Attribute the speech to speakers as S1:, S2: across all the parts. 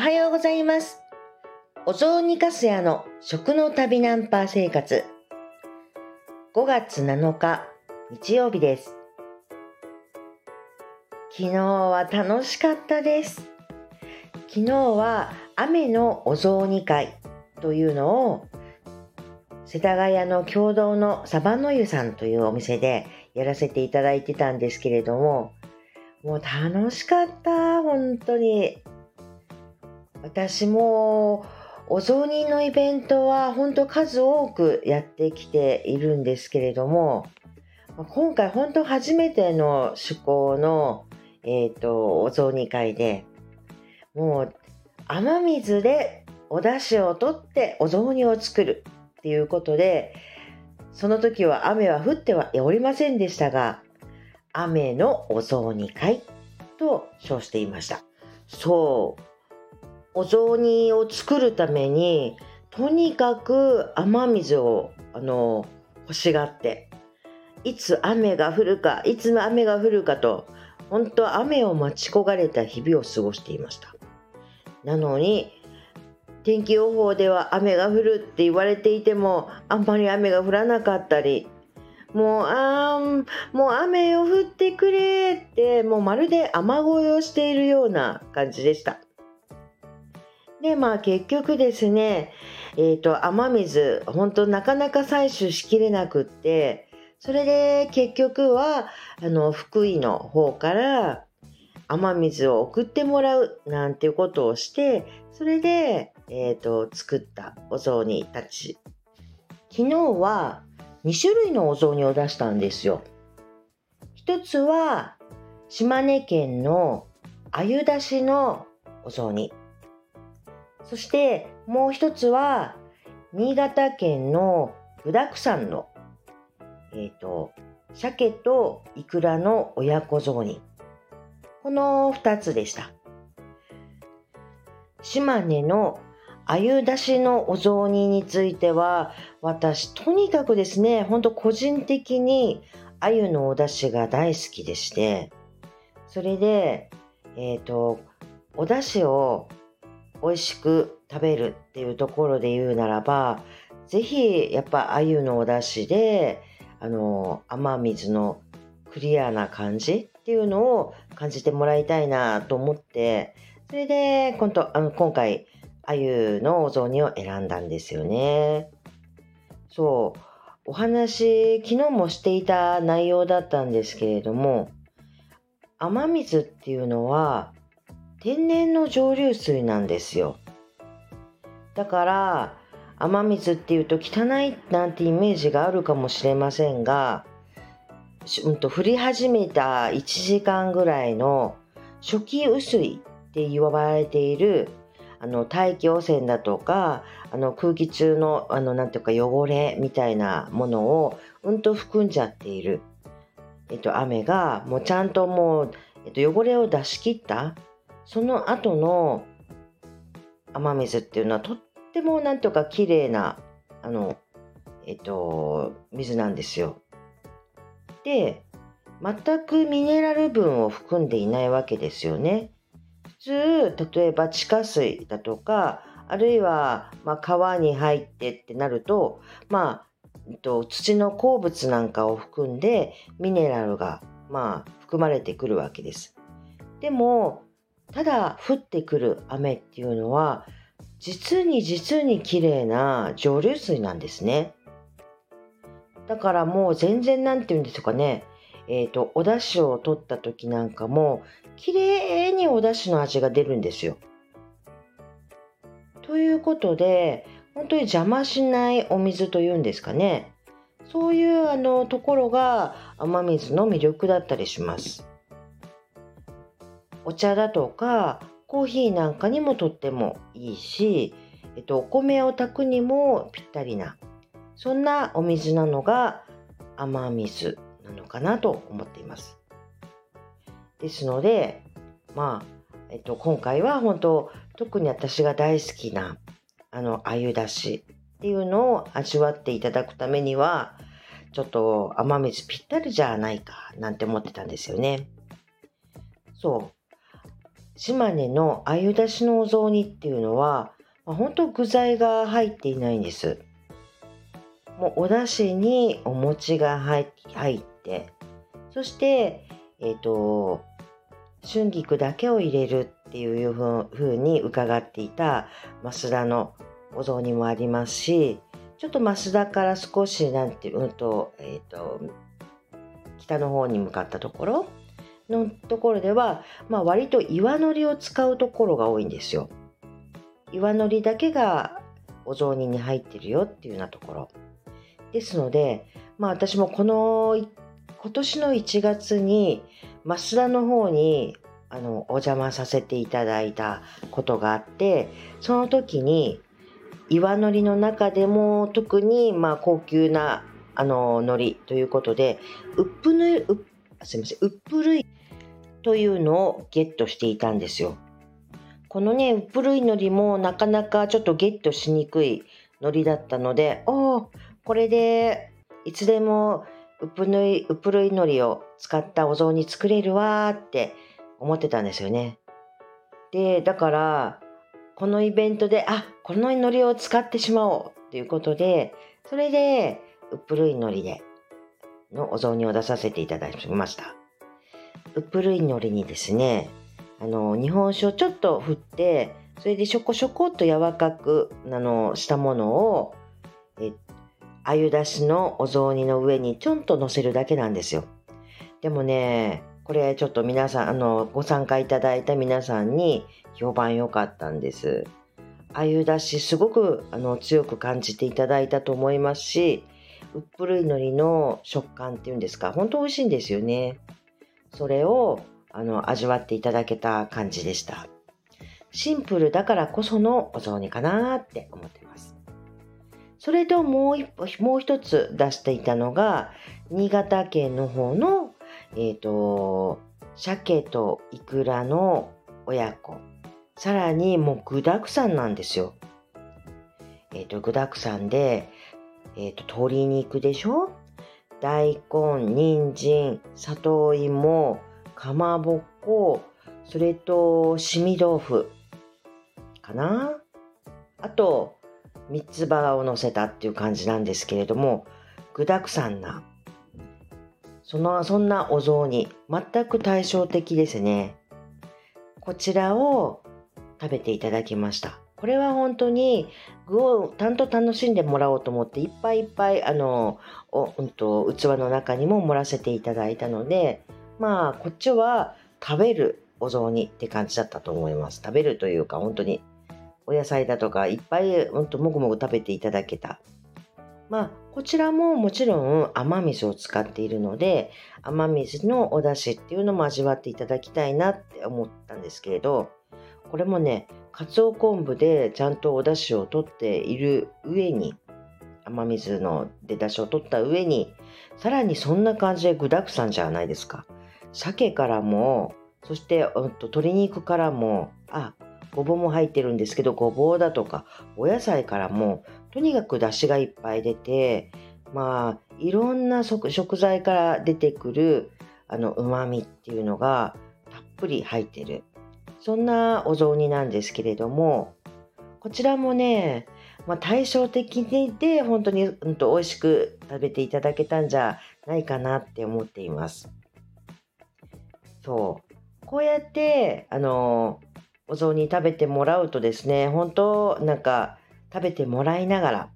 S1: はようございます。お雑煮かすやの食の旅ナンパ生活。5月7日日曜日です。昨日は楽しかったです。昨日は雨のお雑煮会というのを世田谷の共同のサバの湯さんというお店でやらせていただいてたんですけれども、もう楽しかった、本当に。私もお雑煮のイベントは本当数多くやってきているんですけれども、今回本当初めての趣向の、え、ー、と、お雑煮会で、もう雨水でお出汁を取ってお雑煮を作るっていうことで、その時は雨は降ってはおりませんでしたが、雨のお雑煮会と称していました。そう。お雑煮を作るために、とにかく雨水を、あの、欲しがって、いつ雨が降るか、いつ雨が降るかと、本当雨を待ち焦がれた日々を過ごしていました。なのに、天気予報では雨が降るって言われていても、あんまり雨が降らなかったり、もう、あー、もう雨を降ってくれって、もうまるで雨乞いをしているような感じでした。で、まあ結局ですね、えっ、ー、と、雨水、本当なかなか採取しきれなくって、それで結局は、あの、福井の方から雨水を送ってもらうなんていうことをして、それで、えっ、ー、と、作ったお雑煮たち。昨日は2種類のお雑煮を出したんですよ。一つは、島根県のあゆだしのお雑煮。そしてもう一つは、新潟県の具沢山の、えっ、ー、と、鮭とイクラの親子雑煮。この二つでした。島根のあゆだしのお雑煮については、私、とにかくですね、ほんと個人的にあゆのお出汁が大好きでして、それで、えっ、ー、と、お出汁を美味しく食べるっていうところで言うならば、ぜひやっぱ鮎のお出汁で、あの、雨水のクリアな感じっていうのを感じてもらいたいなと思って、それで今度あの今回鮎のお雑煮を選んだんですよね。そう。お話、昨日もしていた内容だったんですけれども、雨水っていうのは天然の蒸留水なんですよ。だから雨水っていうと汚いなんてイメージがあるかもしれませんが、うん、と降り始めた1時間ぐらいの初期雨水って言われているあの大気汚染だとかあの空気中のあのなんていうか汚れみたいなものをうんと含んじゃっている、えっと、雨がもうちゃんともう、えっと、汚れを出し切ったその後の雨水っていうのはとってもなんとか綺麗なあのえっと水なんですよ。で全くミネラル分を含んでいないわけですよね。普通例えば地下水だとかあるいは、まあ、川に入ってってなるとまあ、えっと、土の鉱物なんかを含んでミネラルが、まあ、含まれてくるわけです。でもただ降ってくる雨っていうのは実に実に綺麗な蒸留水なんですね。だからもう全然なんて言うんですかね、えっ、ー、と、お出汁を取った時なんかも、綺麗にお出汁の味が出るんですよ。ということで、本当に邪魔しないお水というんですかね。そういうあのところが雨水の魅力だったりします。お茶だとかコーヒーなんかにもとってもいいし、えっと、お米を炊くにもぴったりなそんなお水なのが雨水なのかなと思っています。ですので、まあ、えっと、今回は本当特に私が大好きなあの鮎だしっていうのを味わっていただくためにはちょっと雨水ぴったりじゃないかなんて思ってたんですよね。そう島根の鮎だしのお雑煮っていうのは、まあ、本当具材が入っていないんです。もうお出汁にお餅が入ってそしてえっ、ー、と春菊だけを入れるっていうふうに伺っていた増田のお雑煮もありますしちょっと増田から少しなんていうと,、えーと、北の方に向かったところのところでは、まあ、割と岩のりを使うところが多いんですよ。岩のりだけがお雑煮に入ってるよっていうようなところ。ですので、まあ私もこの今年の1月に増田の方にあのお邪魔させていただいたことがあってその時に岩のりの中でも特にまあ高級なあの海苔ということでウップぬうすみませんウップ類というのをゲットしていたんですよ。このねウップ類海苔もなかなかちょっとゲットしにくい海苔だったのでおおこれでいつでもウプぬい、ウプルイのりを使ったお雑煮作れるわって思ってたんですよね。で、だから、このイベントで、あ、こののりを使ってしまおうっていうことで、それで、ウプルイのりでのお雑煮を出させていただきました。ウプルイのりにですね、あの、日本酒をちょっと振って、それでしょこしょこっと柔らかく、あの、したものを、え鮎だしのお雑煮の上にちょんと乗せるだけなんですよ。でもね、これちょっと皆さん、あの、ご参加いただいた皆さんに評判良かったんです。鮎だしすごくあの強く感じていただいたと思いますし、うっぷるいのりの食感っていうんですか、本当美味しいんですよね。それをあの味わっていただけた感じでした。シンプルだからこそのお雑煮かなって思ってます。それともう一もう一つ出していたのが、新潟県の方の、えっ、ー、と、鮭とイクラの親子。さらにもう具沢山なんですよ。えっ、ー、と、具沢山で、えっ、ー、と、鶏肉でしょ？大根、人参、里芋、かまぼこ、それと、しみ豆腐かな？あと、三つ葉を乗せたっていう感じなんですけれども具だくさんな。そのそんなお雑煮。全く対照的ですね。こちらを食べていただきました。これは本当に具をちゃんと楽しんでもらおうと思っていっぱいいっぱいあのお、うんと、器の中にも盛らせていただいたのでまあこっちは食べるお雑煮って感じだったと思います食べるというか本当にお野菜だとかいっぱいほんともぐもぐ食べていただけた。まあ、こちらももちろん雨水を使っているので、雨水のお出汁っていうのも味わっていただきたいなって思ったんですけれど、これもね、かつお昆布でちゃんとお出汁を取っている上に、雨水ので出汁を取った上に、さらにそんな感じで具だくさんじゃないですか。鮭からも、そして、うん、と鶏肉からも、あ、ごぼうも入ってるんですけどごぼうだとかお野菜からもとにかく出汁がいっぱい出てまあいろんな食材から出てくるあの旨味っていうのがたっぷり入ってるそんなお雑煮なんですけれどもこちらもね、まあ、対照的で本当に、うん、と美味しく食べていただけたんじゃないかなって思っています。そうこうやってあのお雑煮食べてもらうとですね、本当なんか食べてもらいながら、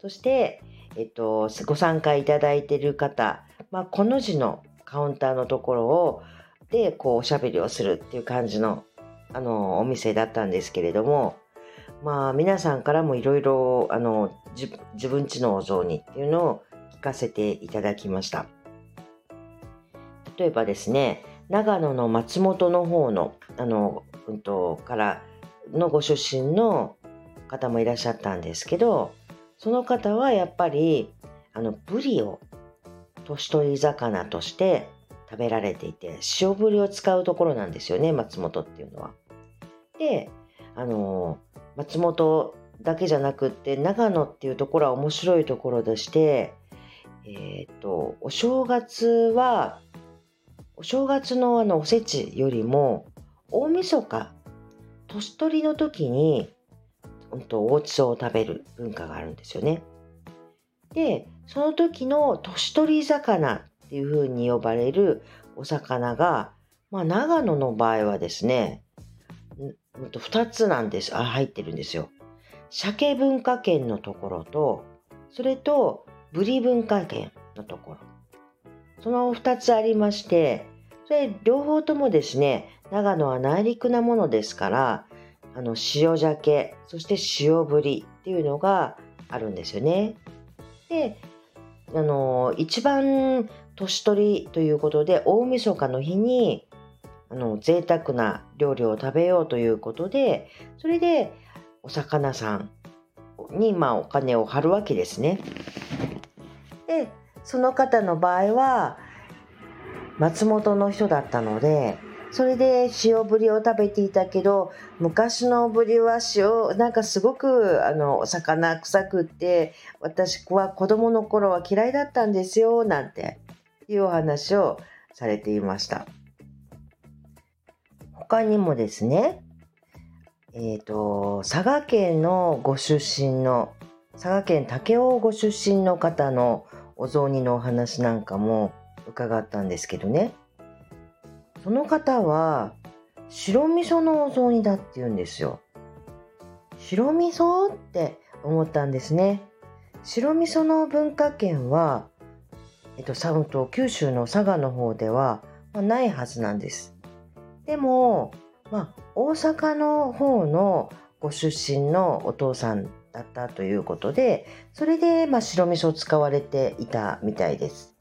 S1: そして、えっと、ご参加いただいている方、まあ、この字のカウンターのところを、で、こう、おしゃべりをするっていう感じの、あの、お店だったんですけれども、まあ、皆さんからもいろいろ、あの、自分ちのお雑煮っていうのを聞かせていただきました。例えばですね、長野の松本の方の、あの、うんと、からのご出身の方もいらっしゃったんですけどその方はやっぱりあのブリを年取り魚として食べられていて塩ブリを使うところなんですよね松本っていうのは。であの松本だけじゃなくって長野っていうところは面白いところでしてえっ、ー、とお正月はお正月のあのおせちよりも大晦日年取りの時に本当おちを食べる文化があるんですよね。でその時の年取り魚っていう風に呼ばれるお魚が、まあ、長野の場合はですね2つなんですあ入ってるんですよ。鮭文化圏のところとそれとブリ文化圏のところその2つありましてそれ両方ともですね長野は内陸なものですからあの塩鮭そして塩ぶりっていうのがあるんですよね。であの一番年取りということで大晦日の日にあの贅沢な料理を食べようということでそれでお魚さんにまあお金を張るわけですね。でその方の場合は松本の人だったのでそれで塩ぶりを食べていたけど昔のぶりは塩なんかすごくあのお魚臭くって私は子供の頃は嫌いだったんですよなんていうお話をされていました他にもですねえっ、ー、と佐賀県のご出身の佐賀県武雄ご出身の方のお雑煮のお話なんかも伺ったんですけどねその方は白味噌のお雑煮だって言うんですよ。白味噌って思ったんですね。白味噌の文化圏は、えっと、サウと九州の佐賀の方では、まあ、ないはずなんです。でも、まあ、大阪の方のご出身のお父さんだったということで、それで、まあ、白味噌を使われていたみたいです。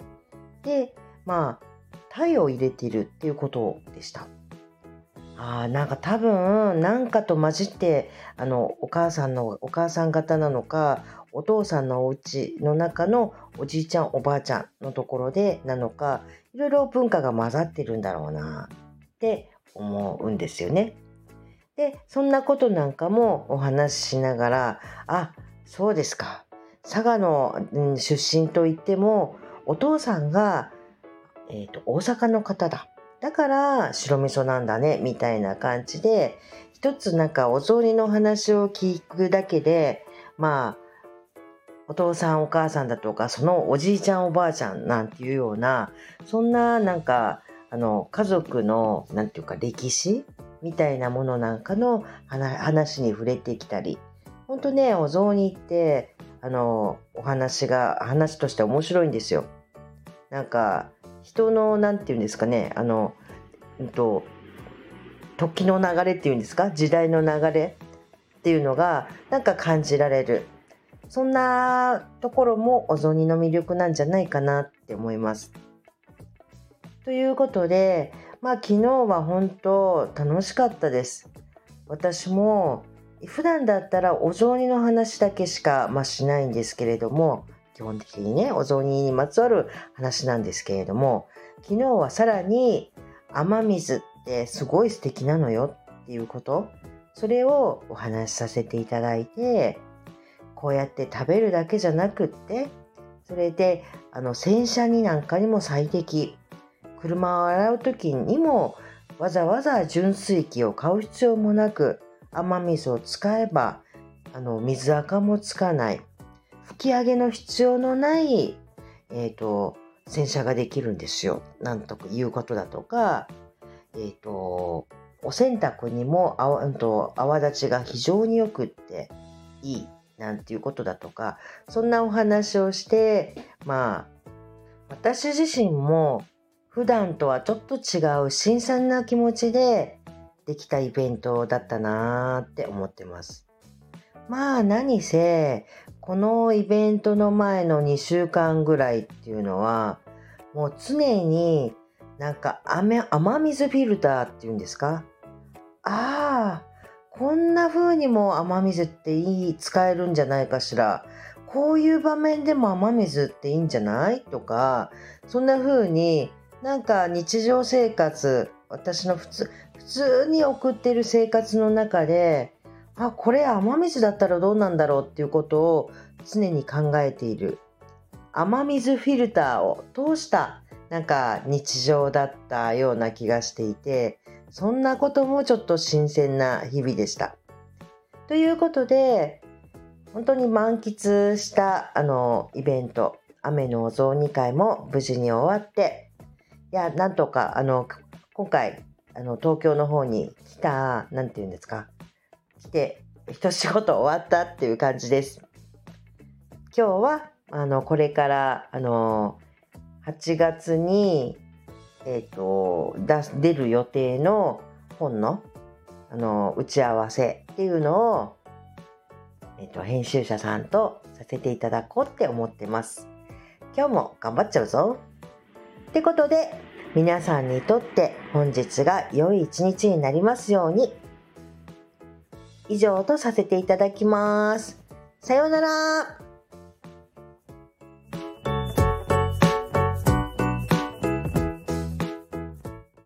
S1: で、まあ、鯛を入れているっていうことでした。あなんか多分何かと混じってあのお母さんのお母さん方なのかお父さんのお家の中のおじいちゃんおばあちゃんのところでなのかいろいろ文化が混ざってるんだろうなって思うんですよね。でそんなことなんかもお話ししながらあそうですか佐賀の、うん、出身といってもお父さんがえーと、大阪の方だだから白味噌なんだねみたいな感じで一つなんかお雑煮の話を聞くだけでまあお父さんお母さんだとかそのおじいちゃんおばあちゃんなんていうようなそんななんかあの家族のなんていうか歴史みたいなものなんかの話に触れてきたり本当ねお雑煮ってあのお話が話として面白いんですよ。なんか人の何て言うんですかねあの、うんと、時の流れっていうんですか？時代の流れっていうのがなんか感じられるそんなところもお雑煮の魅力なんじゃないかなって思います。ということでまあ昨日は本当楽しかったです。私も普段だったらお雑煮の話だけしか、まあ、しないんですけれども基本的にねお雑煮にまつわる話なんですけれども昨日はさらに雨水ってすごい素敵なのよっていうことそれをお話しさせていただいてこうやって食べるだけじゃなくってそれであの洗車になんかにも最適車を洗う時にもわざわざ純水器を買う必要もなく雨水を使えばあの水垢もつかない吹き上げの必要のない、えーと、洗車ができるんですよ。なんとかいうことだとか、えっ、ー、と、お洗濯にも泡と泡立ちが非常によくっていいなんていうことだとか、そんなお話をして、まあ、私自身も普段とはちょっと違う新鮮な気持ちでできたイベントだったなーって思ってます。まあ何せこのイベントの前の2週間ぐらいっていうのはもう常になんか雨雨水フィルターっていうんですか？ああこんな風にも雨水っていい使えるんじゃないかしら。こういう場面でも雨水っていいんじゃない？とかそんな風になんか日常生活私の普通普通に送ってる生活の中であこれ雨水だったらどうなんだろうっていうことを常に考えている雨水フィルターを通したなんか日常だったような気がしていてそんなこともちょっと新鮮な日々でした。ということで本当に満喫したあのイベント雨のお雑煮会も無事に終わっていやなんとかあの今回あの東京の方に来た何て言うんですか？来て一仕事終わったっていう感じです。今日はあのこれからあの8月に、えーと、出出る予定の本のあの打ち合わせっていうのを、えーと、編集者さんとさせていただこうって思ってます。今日も頑張っちゃうぞってことで皆さんにとって本日が良い一日になりますように以上とさせていただきます。さようなら。